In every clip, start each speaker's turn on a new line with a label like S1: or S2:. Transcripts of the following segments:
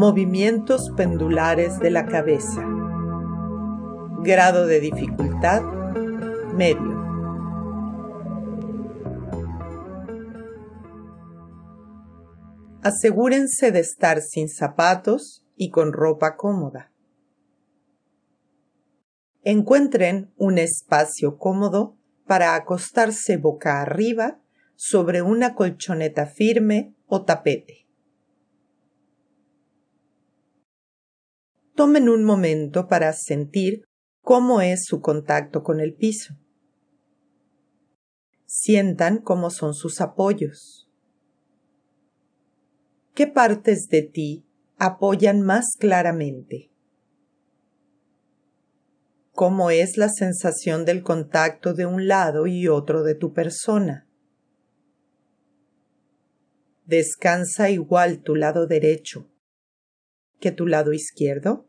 S1: Movimientos pendulares de la cabeza. Grado de dificultad medio. Asegúrense de estar sin zapatos y con ropa cómoda. Encuentren un espacio cómodo para acostarse boca arriba sobre una colchoneta firme o tapete. Tomen un momento para sentir cómo es su contacto con el piso. Sientan cómo son sus apoyos. ¿Qué partes de ti apoyan más claramente? ¿Cómo es la sensación del contacto de un lado y otro de tu persona? ¿Descansa igual tu lado derecho que tu lado izquierdo?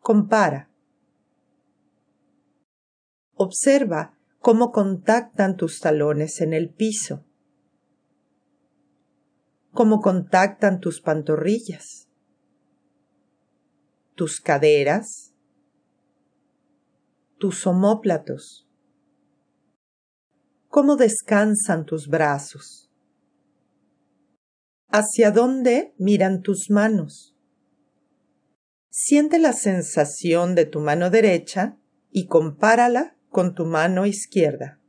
S1: Compara. Observa cómo contactan tus talones en el piso, cómo contactan tus pantorrillas, tus caderas, tus omóplatos, cómo descansan tus brazos, hacia dónde miran tus manos. Siente la sensación de tu mano derecha y compárala con tu mano izquierda.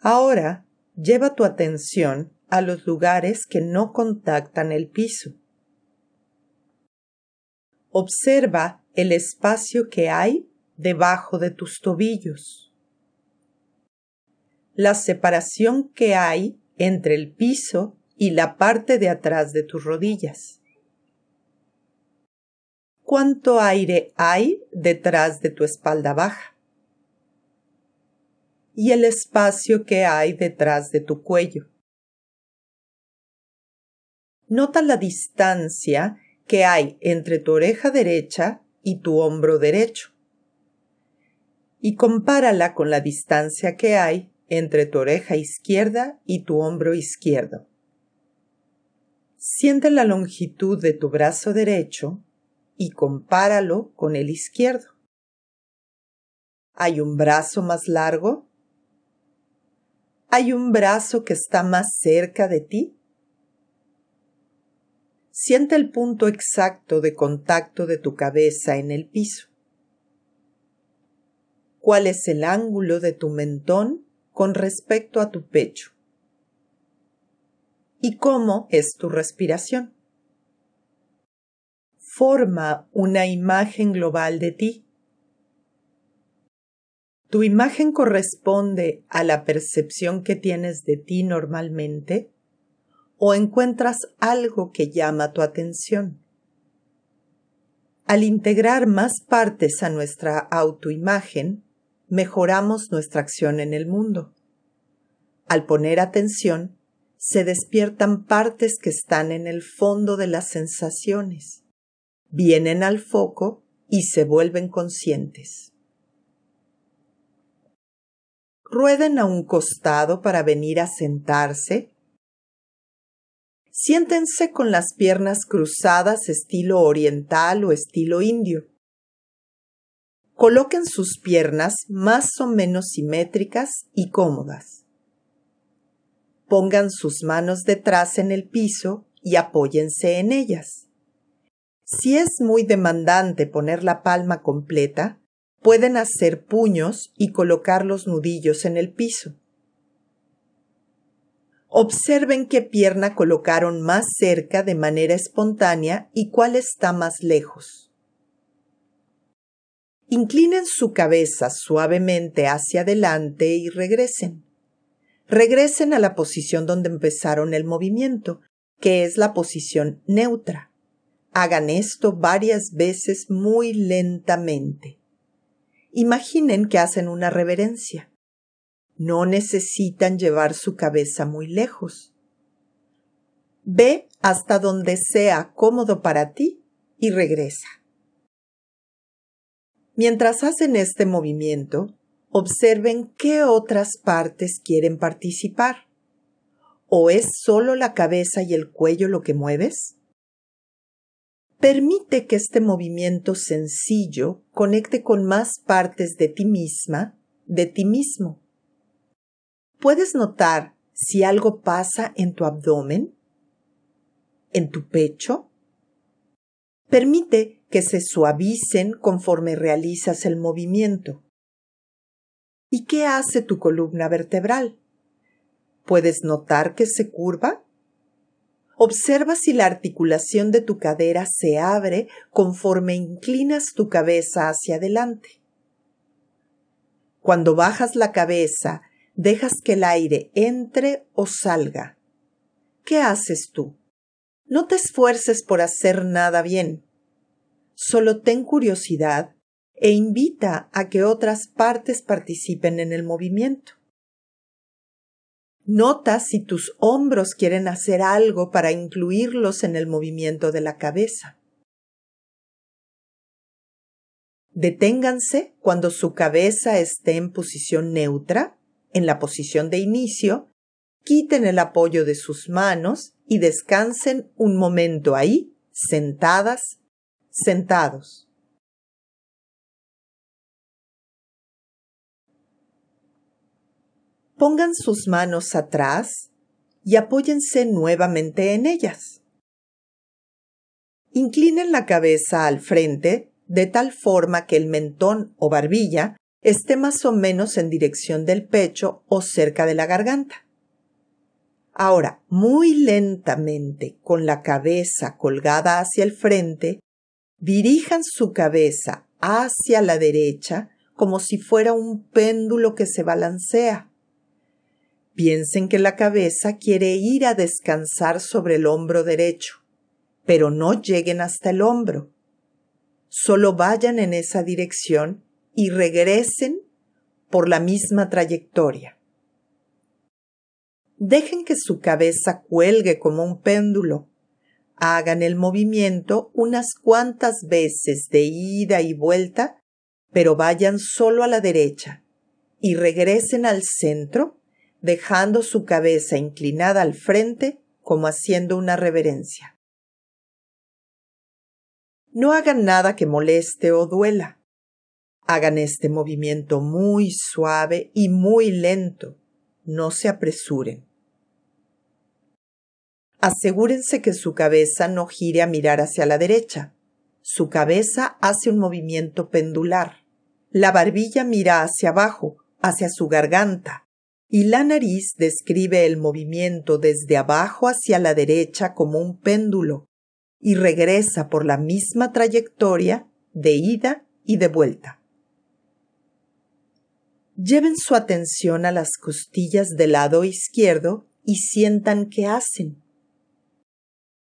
S1: Ahora lleva tu atención a los lugares que no contactan el piso. Observa el espacio que hay debajo de tus tobillos. La separación que hay entre el piso y la parte de atrás de tus rodillas cuánto aire hay detrás de tu espalda baja y el espacio que hay detrás de tu cuello. Nota la distancia que hay entre tu oreja derecha y tu hombro derecho y compárala con la distancia que hay entre tu oreja izquierda y tu hombro izquierdo. Siente la longitud de tu brazo derecho y compáralo con el izquierdo. ¿Hay un brazo más largo? ¿Hay un brazo que está más cerca de ti? Siente el punto exacto de contacto de tu cabeza en el piso. ¿Cuál es el ángulo de tu mentón con respecto a tu pecho? ¿Y cómo es tu respiración? Forma una imagen global de ti. ¿Tu imagen corresponde a la percepción que tienes de ti normalmente? ¿O encuentras algo que llama tu atención? Al integrar más partes a nuestra autoimagen, mejoramos nuestra acción en el mundo. Al poner atención, se despiertan partes que están en el fondo de las sensaciones vienen al foco y se vuelven conscientes. Rueden a un costado para venir a sentarse. Siéntense con las piernas cruzadas estilo oriental o estilo indio. Coloquen sus piernas más o menos simétricas y cómodas. Pongan sus manos detrás en el piso y apóyense en ellas. Si es muy demandante poner la palma completa, pueden hacer puños y colocar los nudillos en el piso. Observen qué pierna colocaron más cerca de manera espontánea y cuál está más lejos. Inclinen su cabeza suavemente hacia adelante y regresen. Regresen a la posición donde empezaron el movimiento, que es la posición neutra. Hagan esto varias veces muy lentamente. Imaginen que hacen una reverencia. No necesitan llevar su cabeza muy lejos. Ve hasta donde sea cómodo para ti y regresa. Mientras hacen este movimiento, observen qué otras partes quieren participar. ¿O es solo la cabeza y el cuello lo que mueves? Permite que este movimiento sencillo conecte con más partes de ti misma, de ti mismo. ¿Puedes notar si algo pasa en tu abdomen? ¿En tu pecho? Permite que se suavicen conforme realizas el movimiento. ¿Y qué hace tu columna vertebral? ¿Puedes notar que se curva? Observa si la articulación de tu cadera se abre conforme inclinas tu cabeza hacia adelante. Cuando bajas la cabeza, dejas que el aire entre o salga. ¿Qué haces tú? No te esfuerces por hacer nada bien. Solo ten curiosidad e invita a que otras partes participen en el movimiento. Nota si tus hombros quieren hacer algo para incluirlos en el movimiento de la cabeza. Deténganse cuando su cabeza esté en posición neutra, en la posición de inicio, quiten el apoyo de sus manos y descansen un momento ahí, sentadas, sentados. Pongan sus manos atrás y apóyense nuevamente en ellas. Inclinen la cabeza al frente de tal forma que el mentón o barbilla esté más o menos en dirección del pecho o cerca de la garganta. Ahora, muy lentamente, con la cabeza colgada hacia el frente, dirijan su cabeza hacia la derecha como si fuera un péndulo que se balancea. Piensen que la cabeza quiere ir a descansar sobre el hombro derecho, pero no lleguen hasta el hombro. Solo vayan en esa dirección y regresen por la misma trayectoria. Dejen que su cabeza cuelgue como un péndulo. Hagan el movimiento unas cuantas veces de ida y vuelta, pero vayan solo a la derecha y regresen al centro dejando su cabeza inclinada al frente como haciendo una reverencia. No hagan nada que moleste o duela. Hagan este movimiento muy suave y muy lento. No se apresuren. Asegúrense que su cabeza no gire a mirar hacia la derecha. Su cabeza hace un movimiento pendular. La barbilla mira hacia abajo, hacia su garganta, y la nariz describe el movimiento desde abajo hacia la derecha como un péndulo y regresa por la misma trayectoria de ida y de vuelta. Lleven su atención a las costillas del lado izquierdo y sientan qué hacen.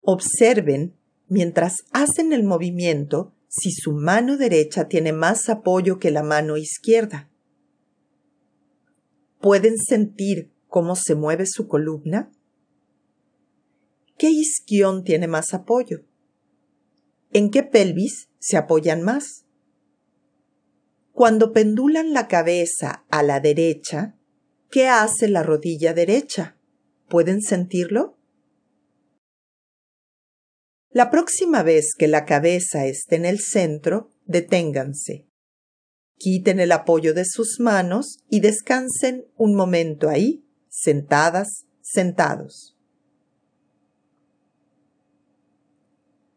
S1: Observen, mientras hacen el movimiento, si su mano derecha tiene más apoyo que la mano izquierda. ¿Pueden sentir cómo se mueve su columna? ¿Qué isquión tiene más apoyo? ¿En qué pelvis se apoyan más? Cuando pendulan la cabeza a la derecha, ¿qué hace la rodilla derecha? ¿Pueden sentirlo? La próxima vez que la cabeza esté en el centro, deténganse Quiten el apoyo de sus manos y descansen un momento ahí, sentadas, sentados.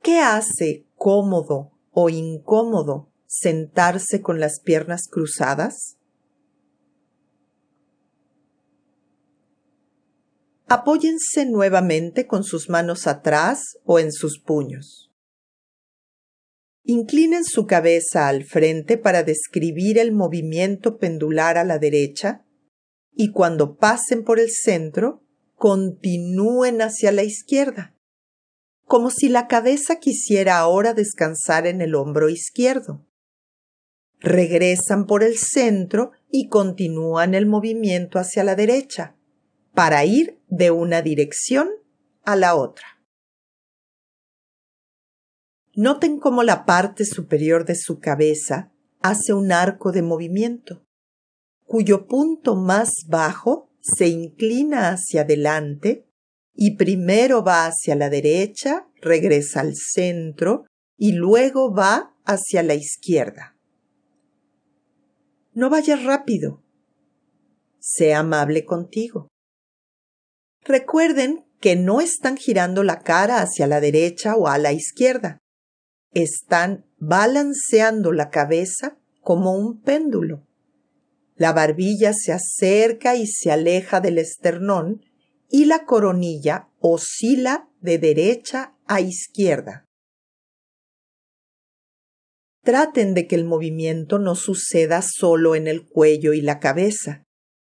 S1: ¿Qué hace cómodo o incómodo sentarse con las piernas cruzadas? Apóyense nuevamente con sus manos atrás o en sus puños. Inclinen su cabeza al frente para describir el movimiento pendular a la derecha y cuando pasen por el centro, continúen hacia la izquierda, como si la cabeza quisiera ahora descansar en el hombro izquierdo. Regresan por el centro y continúan el movimiento hacia la derecha, para ir de una dirección a la otra. Noten cómo la parte superior de su cabeza hace un arco de movimiento, cuyo punto más bajo se inclina hacia adelante y primero va hacia la derecha, regresa al centro y luego va hacia la izquierda. No vayas rápido. Sé amable contigo. Recuerden que no están girando la cara hacia la derecha o a la izquierda. Están balanceando la cabeza como un péndulo. La barbilla se acerca y se aleja del esternón y la coronilla oscila de derecha a izquierda. Traten de que el movimiento no suceda solo en el cuello y la cabeza.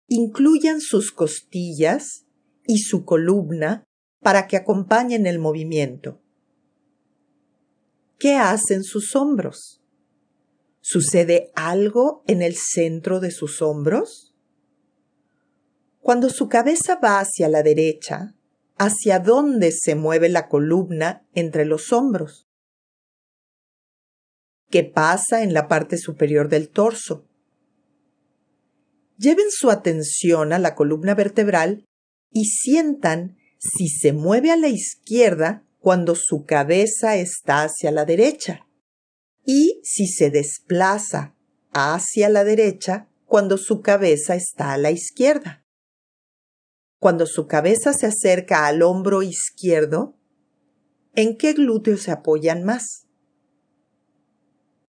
S1: Incluyan sus costillas y su columna para que acompañen el movimiento. ¿Qué hacen sus hombros? ¿Sucede algo en el centro de sus hombros? Cuando su cabeza va hacia la derecha, ¿hacia dónde se mueve la columna entre los hombros? ¿Qué pasa en la parte superior del torso? Lleven su atención a la columna vertebral y sientan si se mueve a la izquierda cuando su cabeza está hacia la derecha y si se desplaza hacia la derecha cuando su cabeza está a la izquierda. Cuando su cabeza se acerca al hombro izquierdo, ¿en qué glúteos se apoyan más?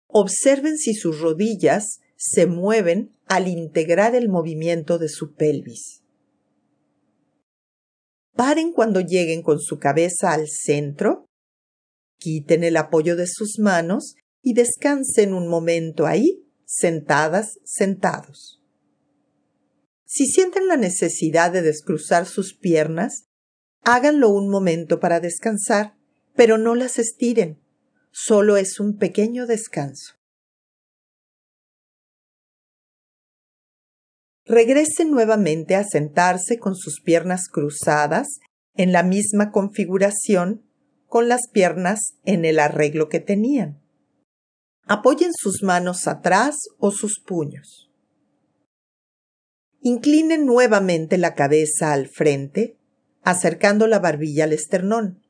S1: Observen si sus rodillas se mueven al integrar el movimiento de su pelvis. Paren cuando lleguen con su cabeza al centro, quiten el apoyo de sus manos y descansen un momento ahí, sentadas, sentados. Si sienten la necesidad de descruzar sus piernas, háganlo un momento para descansar, pero no las estiren solo es un pequeño descanso. Regresen nuevamente a sentarse con sus piernas cruzadas en la misma configuración con las piernas en el arreglo que tenían. Apoyen sus manos atrás o sus puños. Inclinen nuevamente la cabeza al frente, acercando la barbilla al esternón.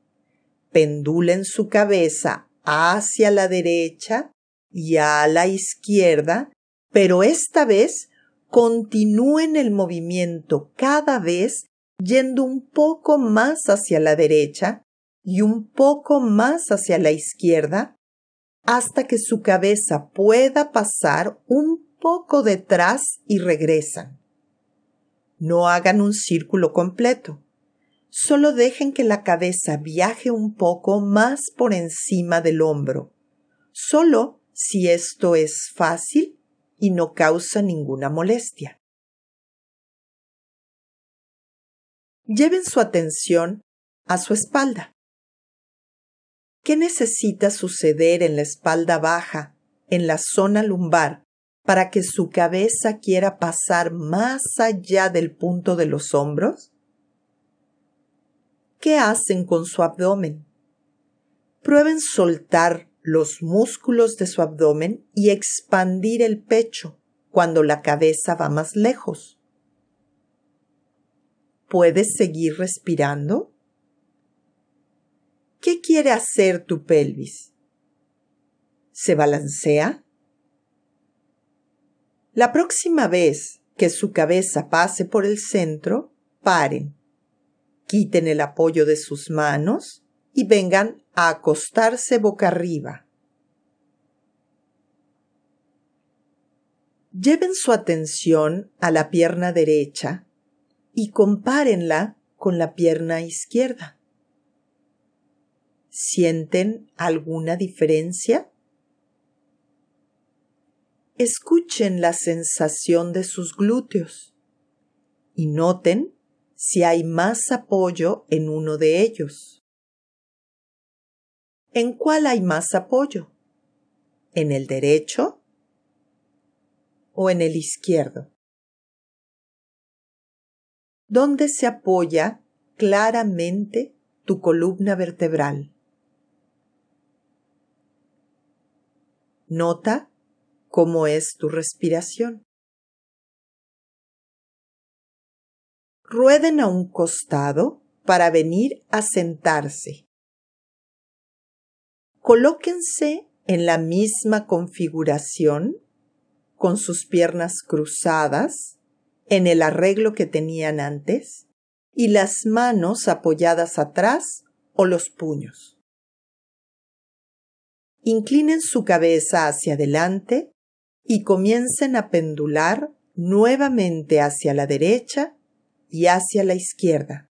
S1: Pendulen su cabeza hacia la derecha y a la izquierda, pero esta vez continúen el movimiento cada vez yendo un poco más hacia la derecha y un poco más hacia la izquierda hasta que su cabeza pueda pasar un poco detrás y regresan. No hagan un círculo completo solo dejen que la cabeza viaje un poco más por encima del hombro, solo si esto es fácil y no causa ninguna molestia. Lleven su atención a su espalda. ¿Qué necesita suceder en la espalda baja, en la zona lumbar, para que su cabeza quiera pasar más allá del punto de los hombros? ¿Qué hacen con su abdomen? Prueben soltar los músculos de su abdomen y expandir el pecho cuando la cabeza va más lejos. ¿Puedes seguir respirando? ¿Qué quiere hacer tu pelvis? ¿Se balancea? La próxima vez que su cabeza pase por el centro, paren quiten el apoyo de sus manos y vengan a acostarse boca arriba. Lleven su atención a la pierna derecha y compárenla con la pierna izquierda. ¿Sienten alguna diferencia? Escuchen la sensación de sus glúteos y noten si hay más apoyo en uno de ellos. ¿En cuál hay más apoyo? ¿En el derecho o en el izquierdo? ¿Dónde se apoya claramente tu columna vertebral? Nota cómo es tu respiración. rueden a un costado para venir a sentarse. Colóquense en la misma configuración, con sus piernas cruzadas, en el arreglo que tenían antes, y las manos apoyadas atrás o los puños. Inclinen su cabeza hacia adelante y comiencen a pendular nuevamente hacia la derecha y hacia la izquierda.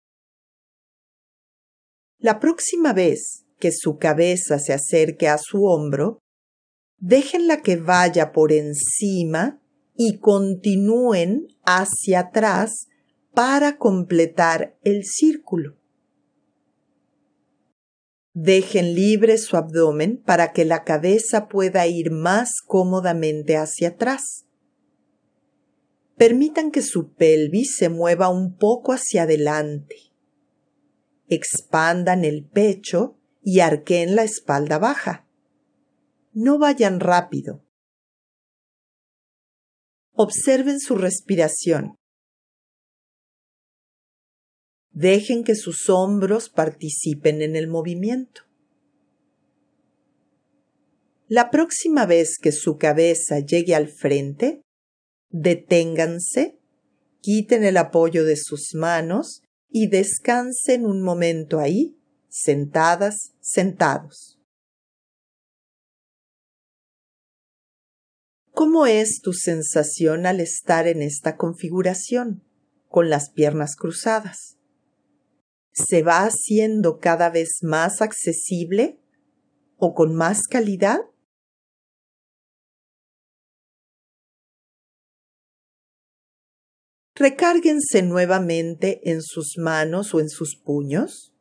S1: La próxima vez que su cabeza se acerque a su hombro, déjenla que vaya por encima y continúen hacia atrás para completar el círculo. Dejen libre su abdomen para que la cabeza pueda ir más cómodamente hacia atrás. Permitan que su pelvis se mueva un poco hacia adelante. Expandan el pecho y arqueen la espalda baja. No vayan rápido. Observen su respiración. Dejen que sus hombros participen en el movimiento. La próxima vez que su cabeza llegue al frente, deténganse, quiten el apoyo de sus manos y descansen un momento ahí, sentadas, sentados. ¿Cómo es tu sensación al estar en esta configuración, con las piernas cruzadas? ¿Se va haciendo cada vez más accesible o con más calidad? Recárguense nuevamente en sus manos o en sus puños.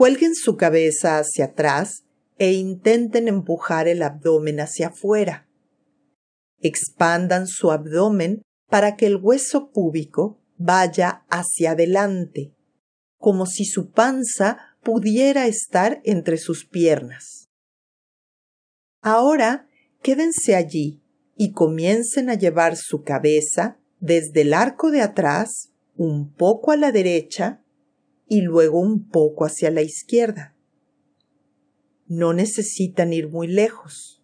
S1: Cuelguen su cabeza hacia atrás e intenten empujar el abdomen hacia afuera. Expandan su abdomen para que el hueso púbico vaya hacia adelante, como si su panza pudiera estar entre sus piernas. Ahora quédense allí y comiencen a llevar su cabeza desde el arco de atrás un poco a la derecha y luego un poco hacia la izquierda. No necesitan ir muy lejos.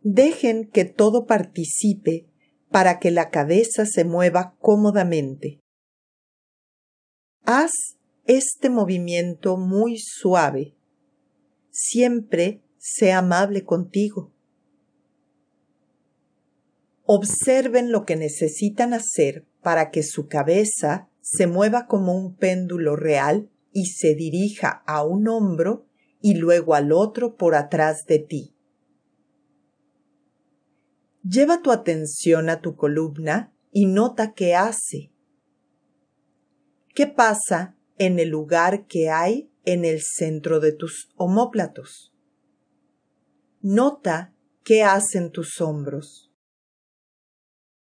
S1: Dejen que todo participe para que la cabeza se mueva cómodamente. Haz este movimiento muy suave. Siempre sé amable contigo. Observen lo que necesitan hacer para que su cabeza se mueva como un péndulo real y se dirija a un hombro y luego al otro por atrás de ti. Lleva tu atención a tu columna y nota qué hace. ¿Qué pasa en el lugar que hay en el centro de tus omóplatos? Nota qué hacen tus hombros.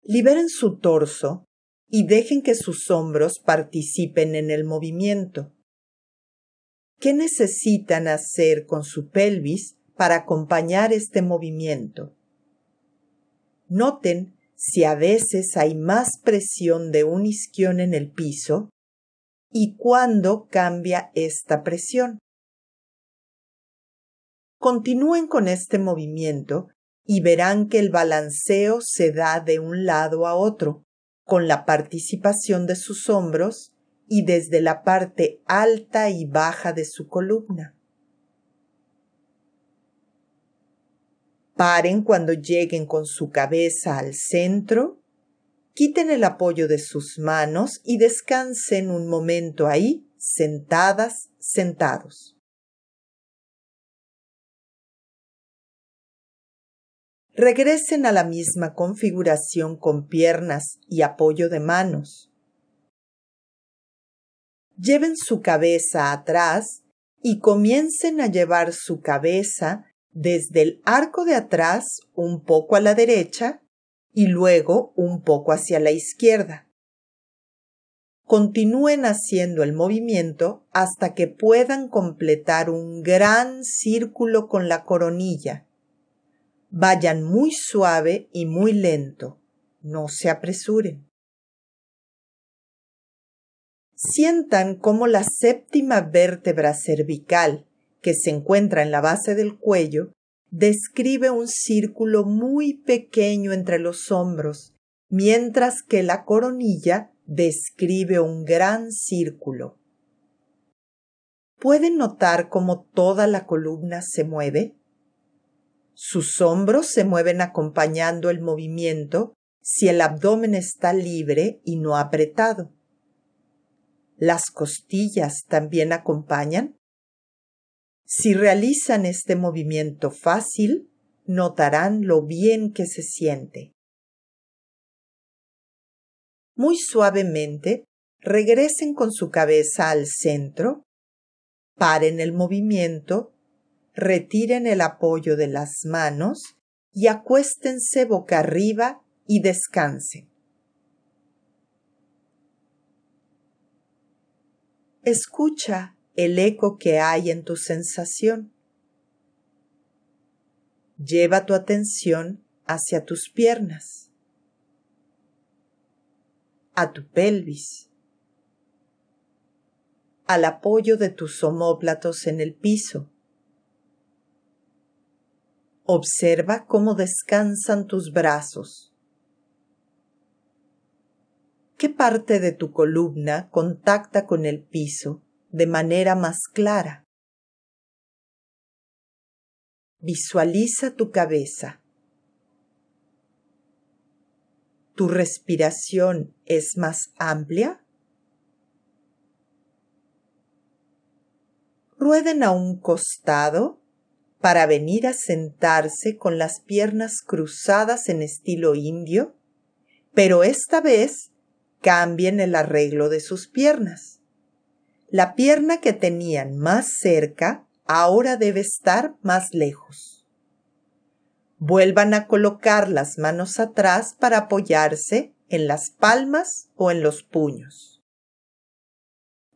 S1: Liberen su torso y dejen que sus hombros participen en el movimiento. ¿Qué necesitan hacer con su pelvis para acompañar este movimiento? Noten si a veces hay más presión de un isquión en el piso y cuándo cambia esta presión. Continúen con este movimiento y verán que el balanceo se da de un lado a otro, con la participación de sus hombros y desde la parte alta y baja de su columna. Paren cuando lleguen con su cabeza al centro, quiten el apoyo de sus manos y descansen un momento ahí, sentadas, sentados. Regresen a la misma configuración con piernas y apoyo de manos. Lleven su cabeza atrás y comiencen a llevar su cabeza desde el arco de atrás un poco a la derecha y luego un poco hacia la izquierda. Continúen haciendo el movimiento hasta que puedan completar un gran círculo con la coronilla Vayan muy suave y muy lento. No se apresuren. Sientan cómo la séptima vértebra cervical, que se encuentra en la base del cuello, describe un círculo muy pequeño entre los hombros, mientras que la coronilla describe un gran círculo. ¿Pueden notar cómo toda la columna se mueve? Sus hombros se mueven acompañando el movimiento si el abdomen está libre y no apretado. ¿Las costillas también acompañan? Si realizan este movimiento fácil, notarán lo bien que se siente. Muy suavemente, regresen con su cabeza al centro, paren el movimiento, retiren el apoyo de las manos y acuéstense boca arriba y descansen. Escucha el eco que hay en tu sensación. Lleva tu atención hacia tus piernas, a tu pelvis, al apoyo de tus omóplatos en el piso. Observa cómo descansan tus brazos ¿Qué parte de tu columna contacta con el piso de manera más clara? Visualiza tu cabeza. ¿Tu respiración es más amplia? Rueden a un costado para venir a sentarse con las piernas cruzadas en estilo indio, pero esta vez cambien el arreglo de sus piernas. La pierna que tenían más cerca ahora debe estar más lejos. Vuelvan a colocar las manos atrás para apoyarse en las palmas o en los puños.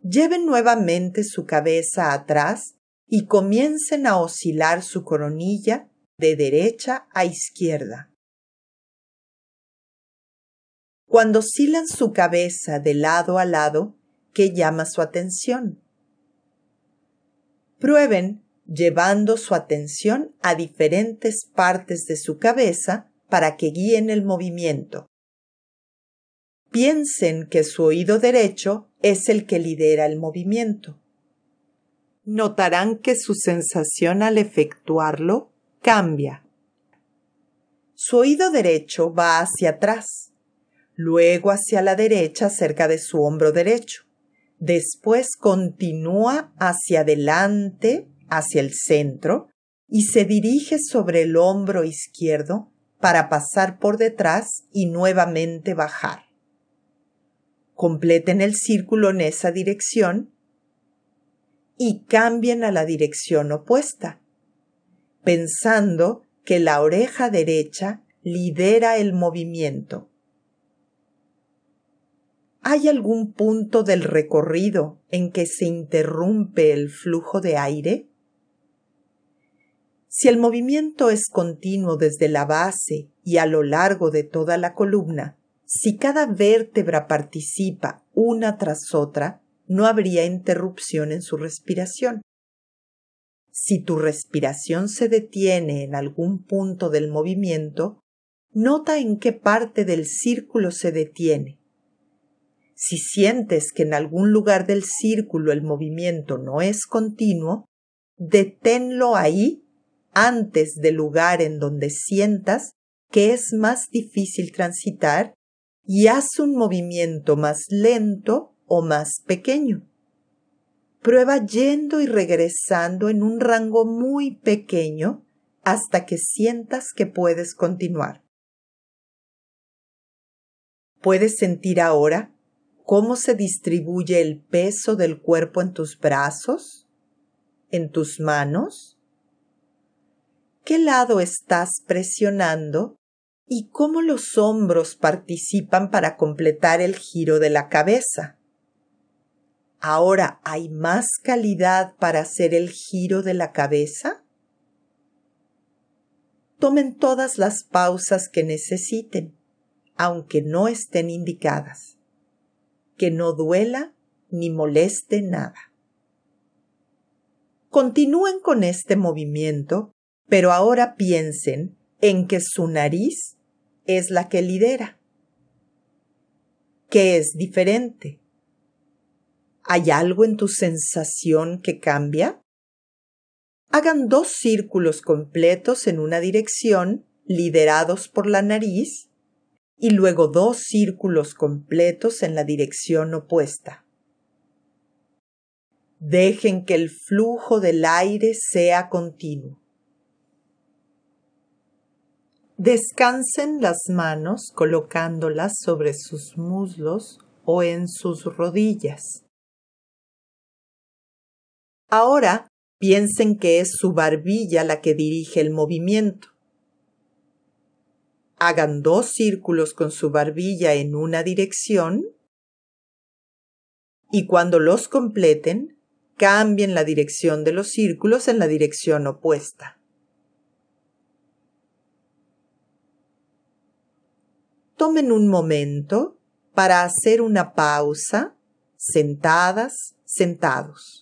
S1: Lleven nuevamente su cabeza atrás y comiencen a oscilar su coronilla de derecha a izquierda. Cuando oscilan su cabeza de lado a lado, ¿qué llama su atención? Prueben llevando su atención a diferentes partes de su cabeza para que guíen el movimiento. Piensen que su oído derecho es el que lidera el movimiento. Notarán que su sensación al efectuarlo cambia. Su oído derecho va hacia atrás luego hacia la derecha cerca de su hombro derecho. Después continúa hacia adelante, hacia el centro, y se dirige sobre el hombro izquierdo para pasar por detrás y nuevamente bajar. Completen el círculo en esa dirección y cambien a la dirección opuesta, pensando que la oreja derecha lidera el movimiento ¿Hay algún punto del recorrido en que se interrumpe el flujo de aire? Si el movimiento es continuo desde la base y a lo largo de toda la columna, si cada vértebra participa una tras otra, no habría interrupción en su respiración. Si tu respiración se detiene en algún punto del movimiento, nota en qué parte del círculo se detiene si sientes que en algún lugar del círculo el movimiento no es continuo, deténlo ahí antes del lugar en donde sientas que es más difícil transitar y haz un movimiento más lento o más pequeño. Prueba yendo y regresando en un rango muy pequeño hasta que sientas que puedes continuar. ¿Puedes sentir ahora cómo se distribuye el peso del cuerpo en tus brazos, en tus manos, qué lado estás presionando y cómo los hombros participan para completar el giro de la cabeza. Ahora hay más calidad para hacer el giro de la cabeza. Tomen todas las pausas que necesiten, aunque no estén indicadas que no duela ni moleste nada. Continúen con este movimiento, pero ahora piensen en que su nariz es la que lidera. ¿Qué es diferente? ¿Hay algo en tu sensación que cambia? Hagan dos círculos completos en una dirección, liderados por la nariz, y luego dos círculos completos en la dirección opuesta. Dejen que el flujo del aire sea continuo. Descansen las manos colocándolas sobre sus muslos o en sus rodillas. Ahora piensen que es su barbilla la que dirige el movimiento. Hagan dos círculos con su barbilla en una dirección y cuando los completen, cambien la dirección de los círculos en la dirección opuesta. Tomen un momento para hacer una pausa, sentadas, sentados.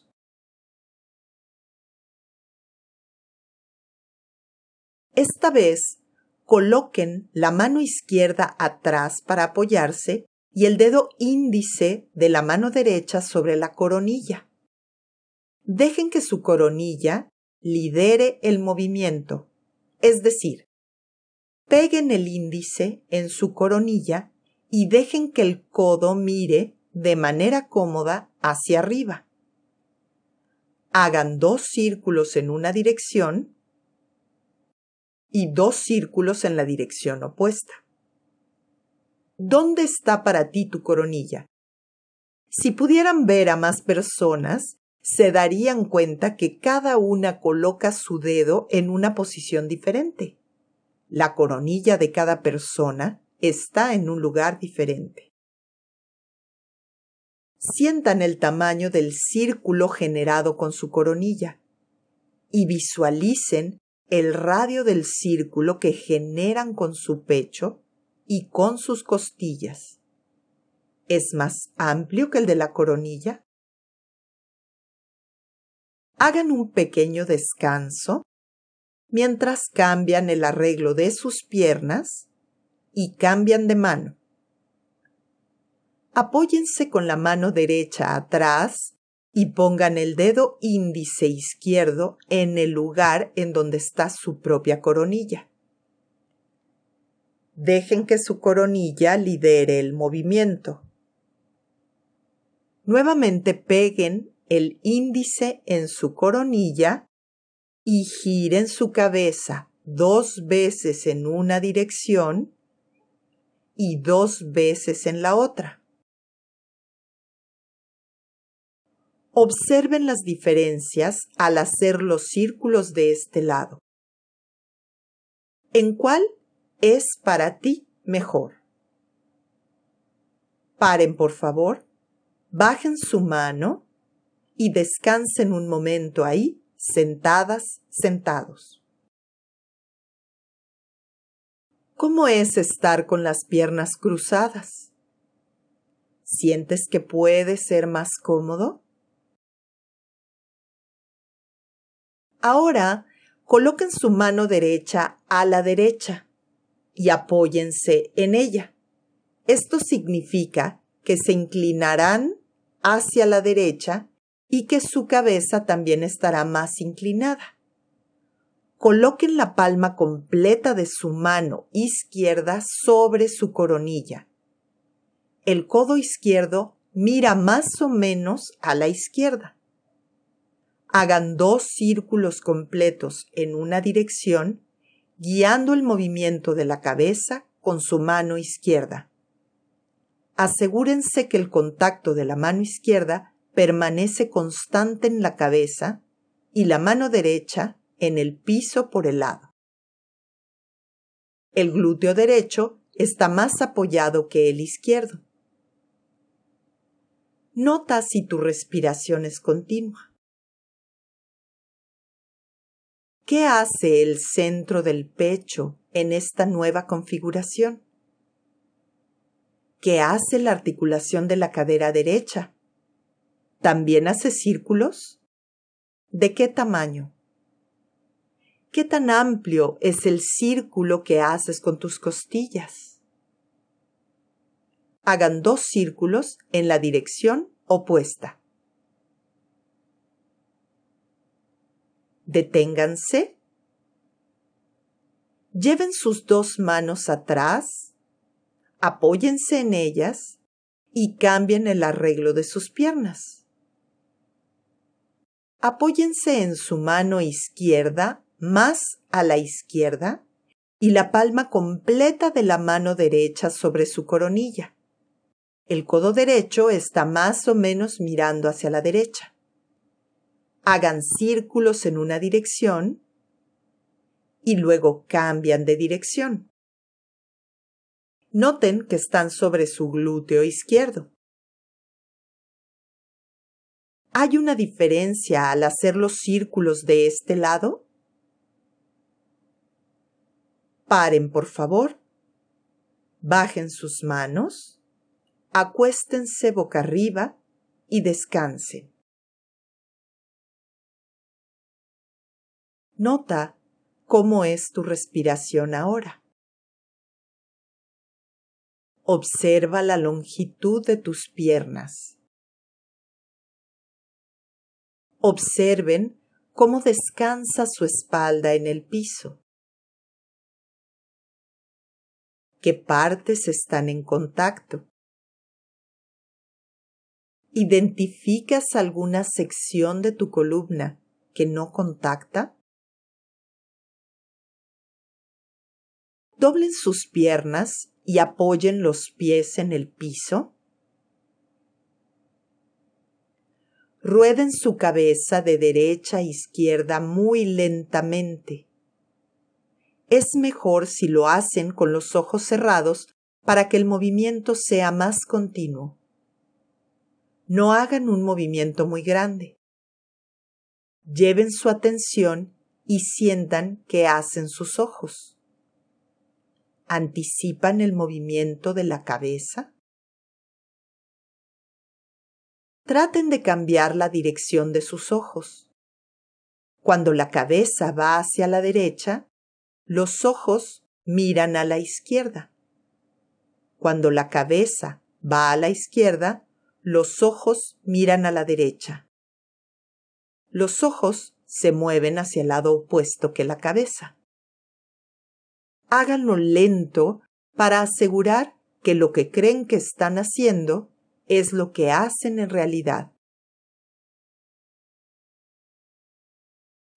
S1: Esta vez coloquen la mano izquierda atrás para apoyarse y el dedo índice de la mano derecha sobre la coronilla. Dejen que su coronilla lidere el movimiento, es decir, peguen el índice en su coronilla y dejen que el codo mire de manera cómoda hacia arriba. Hagan dos círculos en una dirección y dos círculos en la dirección opuesta. ¿Dónde está para ti tu coronilla? Si pudieran ver a más personas, se darían cuenta que cada una coloca su dedo en una posición diferente. La coronilla de cada persona está en un lugar diferente. Sientan el tamaño del círculo generado con su coronilla y visualicen el radio del círculo que generan con su pecho y con sus costillas. ¿Es más amplio que el de la coronilla? Hagan un pequeño descanso mientras cambian el arreglo de sus piernas y cambian de mano. Apóyense con la mano derecha atrás y pongan el dedo índice izquierdo en el lugar en donde está su propia coronilla. Dejen que su coronilla lidere el movimiento. Nuevamente peguen el índice en su coronilla y giren su cabeza dos veces en una dirección y dos veces en la otra. Observen las diferencias al hacer los círculos de este lado. ¿En cuál es para ti mejor? Paren, por favor, bajen su mano y descansen un momento ahí, sentadas, sentados. ¿Cómo es estar con las piernas cruzadas? ¿Sientes que puede ser más cómodo? Ahora coloquen su mano derecha a la derecha y apóyense en ella. Esto significa que se inclinarán hacia la derecha y que su cabeza también estará más inclinada. Coloquen la palma completa de su mano izquierda sobre su coronilla. El codo izquierdo mira más o menos a la izquierda hagan dos círculos completos en una dirección, guiando el movimiento de la cabeza con su mano izquierda. Asegúrense que el contacto de la mano izquierda permanece constante en la cabeza y la mano derecha en el piso por el lado. El glúteo derecho está más apoyado que el izquierdo. Nota si tu respiración es continua. ¿Qué hace el centro del pecho en esta nueva configuración? ¿Qué hace la articulación de la cadera derecha? ¿También haces círculos? ¿De qué tamaño? ¿Qué tan amplio es el círculo que haces con tus costillas? Hagan dos círculos en la dirección opuesta. Deténganse. Lleven sus dos manos atrás, apóyense en ellas y cambien el arreglo de sus piernas. Apóyense en su mano izquierda más a la izquierda y la palma completa de la mano derecha sobre su coronilla. El codo derecho está más o menos mirando hacia la derecha. Hagan círculos en una dirección y luego cambian de dirección. Noten que están sobre su glúteo izquierdo. ¿Hay una diferencia al hacer los círculos de este lado? Paren, por favor. Bajen sus manos, acuéstense boca arriba y descansen. Nota cómo es tu respiración ahora. Observa la longitud de tus piernas. Observen cómo descansa su espalda en el piso. ¿Qué partes están en contacto? ¿Identificas alguna sección de tu columna que no contacta? Doblen sus piernas y apoyen los pies en el piso. rueden su cabeza de derecha a izquierda muy lentamente. Es mejor si lo hacen con los ojos cerrados para que el movimiento sea más continuo. No hagan un movimiento muy grande. Lleven su atención y sientan que hacen sus ojos. ¿Anticipan el movimiento de la cabeza? traten de cambiar la dirección de sus ojos. Cuando la cabeza va hacia la derecha, los ojos miran a la izquierda. Cuando la cabeza va a la izquierda, los ojos miran a la derecha. Los ojos se mueven hacia el lado opuesto que la cabeza. Háganlo lento para asegurar que lo que creen que están haciendo es lo que hacen en realidad.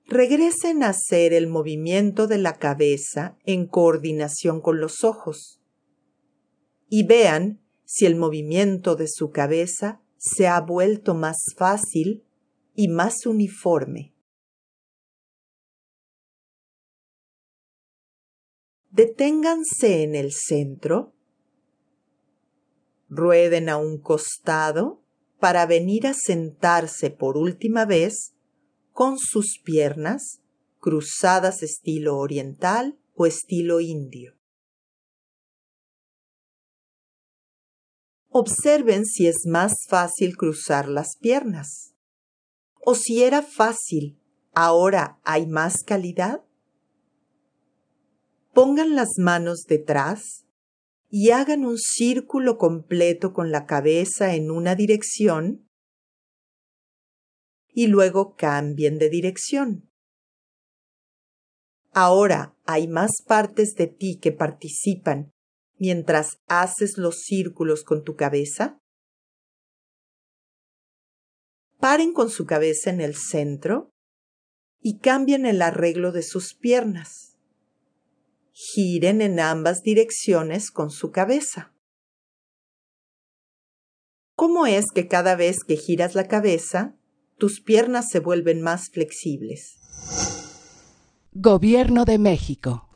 S1: Regresen a hacer el movimiento de la cabeza en coordinación con los ojos y vean si el movimiento de su cabeza se ha vuelto más fácil y más uniforme. Deténganse en el centro rueden a un costado para venir a sentarse por última vez con sus piernas cruzadas estilo oriental o estilo indio. Observen si es más fácil cruzar las piernas o si era fácil, ahora hay más calidad. Pongan las manos detrás y hagan un círculo completo con la cabeza en una dirección y luego cambien de dirección. Ahora hay más partes de ti que participan mientras haces los círculos con tu cabeza. Paren con su cabeza en el centro y cambien el arreglo de sus piernas giren en ambas direcciones con su cabeza. ¿Cómo es que cada vez que giras la cabeza, tus piernas se vuelven más flexibles?
S2: Gobierno de México.